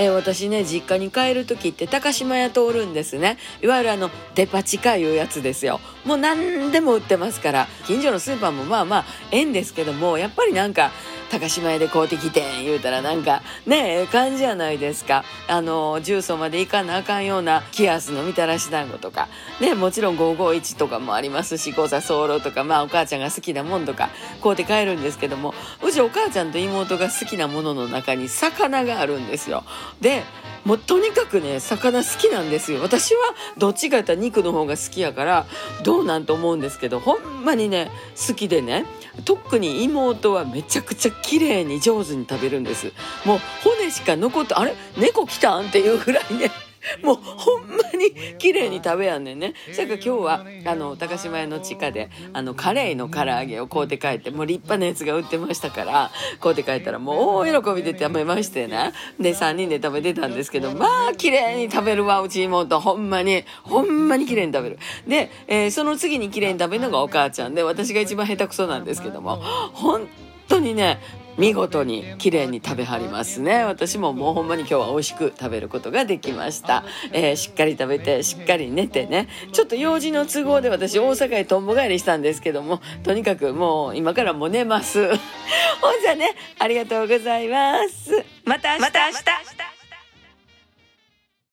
えー、私ね実家に帰る時って高島屋通るんですね。いわゆるあのデパ地下いうやつですよ。もう何でも売ってますから近所のスーパーもまあまあええんですけどもやっぱりなんか高島屋で買うてきてん言うたらなんかねえ感じやないですか。あの重曹まで行かなあかんようなキアスのみたらし団子とか。ねもちろん551とかもありますし交差候とかまあお母ちゃんが好きなもんとか買うて帰るんですけども。うちお母ちゃんと妹が好きなものの中に魚があるんですよ。でもうとにかくね魚好きなんですよ。私はどっちかやったら肉の方が好きやからどうなんと思うんですけどほんまにね好きでね特に妹はめちゃくちゃ綺麗に上手に食べるんです。もう骨しか残ってあれ？猫来たんっていうぐらいね。もうほんまに綺麗に食べやんねんね。それから今日はあの高島屋の地下であのカレーの唐揚げを買うて帰ってもう立派なやつが売ってましたから買うて帰ったらもう大喜びで食べましてねで3人で食べてたんですけどまあ綺麗に食べるわうち妹。ほんまに。ほんまに綺麗に食べる。で、えー、その次に綺麗に食べるのがお母ちゃんで私が一番下手くそなんですけども。本当にね見事に綺麗に食べはりますね。私ももうほんまに今日は美味しく食べることができました、えー、しっかり食べてしっかり寝てね。ちょっと用事の都合で私大阪へとんぼ帰りしたんですけどもとにかくもう今からも寝ます。ほんじゃねありがとうございます。また明日。また明日。